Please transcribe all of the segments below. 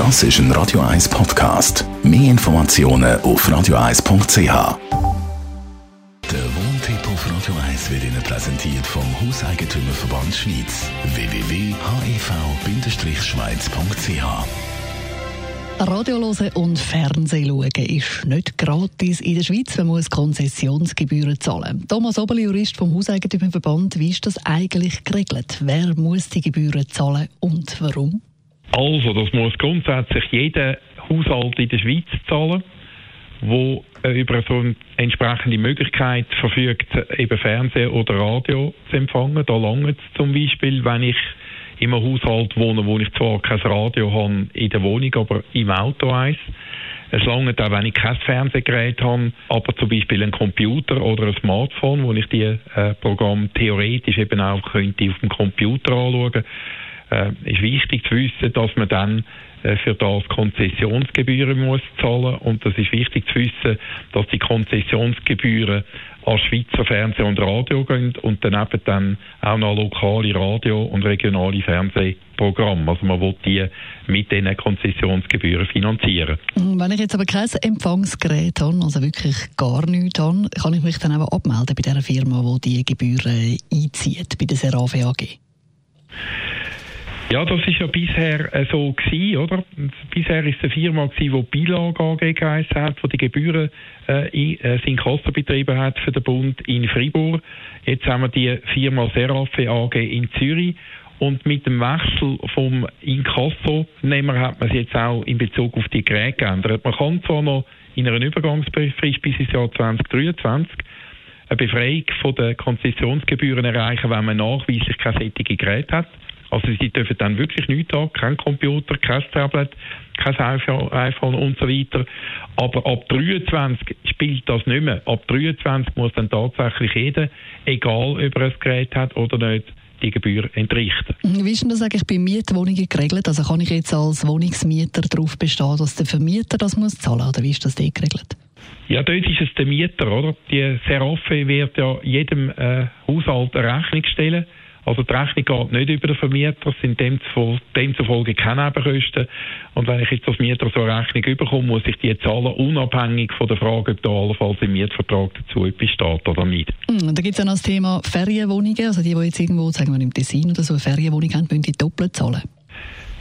Das ist ein Radio 1 Podcast. Mehr Informationen auf radio1.ch. Der Wohntipp auf Radio 1 wird Ihnen präsentiert vom Hauseigentümerverband Schweiz. www.hev-schweiz.ch Radio hören und Fernsehen ist nicht gratis in der Schweiz. Man muss Konzessionsgebühren zahlen. Thomas Oberli, Jurist vom Hauseigentümerverband, wie ist das eigentlich geregelt? Wer muss die Gebühren zahlen und warum? Also, das muss grundsätzlich jeder Haushalt in der Schweiz zahlen, wo äh, über so eine entsprechende Möglichkeit verfügt, eben Fernsehen oder Radio zu empfangen. Da langt es zum Beispiel, wenn ich in einem Haushalt wohne, wo ich zwar kein Radio habe in der Wohnung, aber im Auto eins. Es langt auch, wenn ich kein Fernsehgerät habe, aber zum Beispiel ein Computer oder ein Smartphone, wo ich die äh, Programme theoretisch eben auch könnte auf dem Computer anschauen äh, ist wichtig zu wissen, dass man dann äh, für das Konzessionsgebühren muss zahlen und das ist wichtig zu wissen, dass die Konzessionsgebühren an Schweizer Fernsehen und Radio gehen und daneben dann auch noch lokale Radio- und regionale Fernsehprogramme. Also man will die mit diesen Konzessionsgebühren finanzieren. Wenn ich jetzt aber kein Empfangsgerät habe, also wirklich gar nichts habe, kann ich mich dann auch abmelden bei der Firma, die die Gebühren einzieht, bei der Serave AG? Ja, das ist ja bisher äh, so gewesen, oder? Bisher ist es eine Firma gewesen, die Bilage AG geheißen hat, die die Gebühren äh, in, äh, Inkasso betrieben hat für den Bund in Fribourg. Jetzt haben wir die Firma Serafe AG in Zürich. Und mit dem Wechsel vom Inkasso-Nehmer hat man es jetzt auch in Bezug auf die Geräte geändert. Man kann zwar noch in einer Übergangsfrist bis ins Jahr 2023 eine Befreiung von den Konzessionsgebühren erreichen, wenn man nachweislich keine solche Geräte hat. Also sie dürfen dann wirklich nichts haben, kein Computer, kein Tablet, kein iPhone und so weiter. Aber ab 23 spielt das nicht mehr. Ab 23 muss dann tatsächlich jeder, egal ob er ein Gerät hat oder nicht, die Gebühr entrichten. Wie ist denn das eigentlich bei Mietwohnungen geregelt? Also kann ich jetzt als Wohnungsmieter darauf bestehen, dass der Vermieter das muss zahlen oder wie ist das dort geregelt? Ja, dort ist es der Mieter, oder? Die Seraphe wird ja jedem äh, Haushalt eine Rechnung stellen also die Rechnung geht nicht über den Vermieter, es sind demzufolge keine Nebenkosten. Und wenn ich jetzt als Mieter so eine Rechnung bekomme, muss ich die zahlen, unabhängig von der Frage, ob da allenfalls im Mietvertrag dazu etwas steht oder nicht. Mm, da gibt es ja noch das Thema Ferienwohnungen. Also die, die jetzt irgendwo, sagen wir im Tessin oder so, eine Ferienwohnung haben, müssen die doppelt zahlen.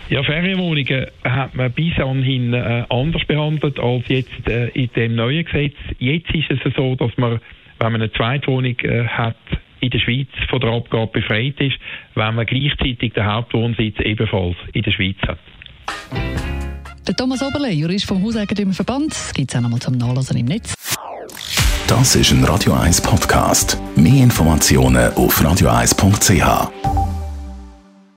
Ja, Ferienwohnungen hat man bis anhin äh, anders behandelt als jetzt äh, in dem neuen Gesetz. Jetzt ist es so, dass man, wenn man eine Zweitwohnung äh, hat, in der Schweiz von der Abgabe befreit ist, wenn man gleichzeitig den Hauptwohnsitz ebenfalls in der Schweiz hat. Der Thomas Oberle, Jurist vom Hauseigentümerverband, gibt es auch nochmal zum Nachlesen im Netz. Das ist ein Radio 1 Podcast. Mehr Informationen auf radio1.ch.